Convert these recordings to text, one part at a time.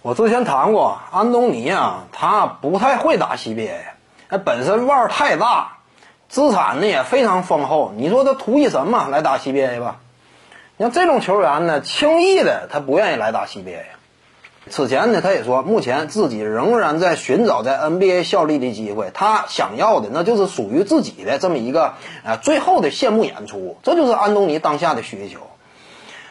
我之前谈过，安东尼啊，他不太会打 CBA，他，本身腕儿太大，资产呢也非常丰厚。你说他图一什么来打 CBA 吧？你像这种球员呢，轻易的他不愿意来打 CBA。此前呢，他也说，目前自己仍然在寻找在 NBA 效力的机会。他想要的那就是属于自己的这么一个呃最后的谢幕演出，这就是安东尼当下的需求。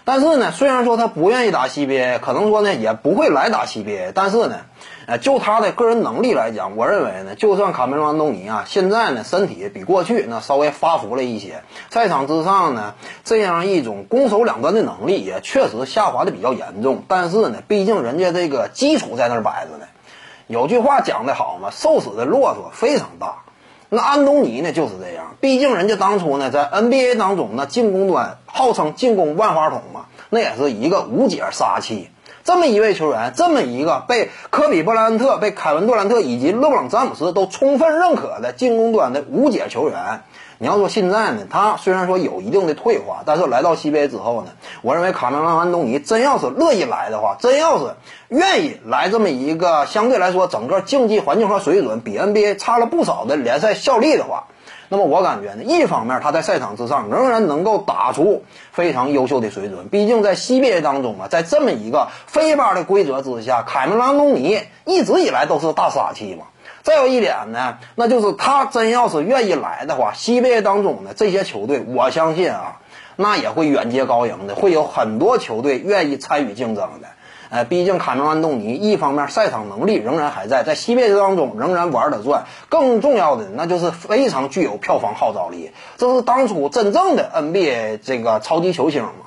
但是呢，虽然说他不愿意打 CBA，可能说呢也不会来打 CBA，但是呢，呃，就他的个人能力来讲，我认为呢，就算卡梅隆·安东尼啊，现在呢身体比过去那稍微发福了一些，赛场之上呢这样一种攻守两端的能力也确实下滑的比较严重。但是呢，毕竟人家这个基础在那儿摆着呢。有句话讲得好嘛，瘦死的骆驼非常大。那安东尼呢就是这，毕竟人家当初呢在 NBA 当中那进攻端号称进攻万花筒嘛，那也是一个无解杀器。这么一位球员，这么一个被科比布莱恩特、被凯文杜兰特以及勒布朗詹姆斯都充分认可的进攻端的无解球员。你要说现在呢，他虽然说有一定的退化，但是来到西北之后呢，我认为卡梅隆·安东尼真要是乐意来的话，真要是愿意来这么一个相对来说整个竞技环境和水准比 NBA 差了不少的联赛效力的话，那么我感觉呢，一方面他在赛场之上仍然能够打出非常优秀的水准，毕竟在 CBA 当中啊，在这么一个非巴的规则之下，凯梅隆·安东尼一直以来都是大杀器嘛。再有一点呢，那就是他真要是愿意来的话，CBA 当中的这些球队，我相信啊，那也会远接高迎的，会有很多球队愿意参与竞争的。呃，毕竟卡梅隆·安东尼一方面赛场能力仍然还在，在 CBA 当中仍然玩得转，更重要的那就是非常具有票房号召力，这是当初真正的 NBA 这个超级球星嘛。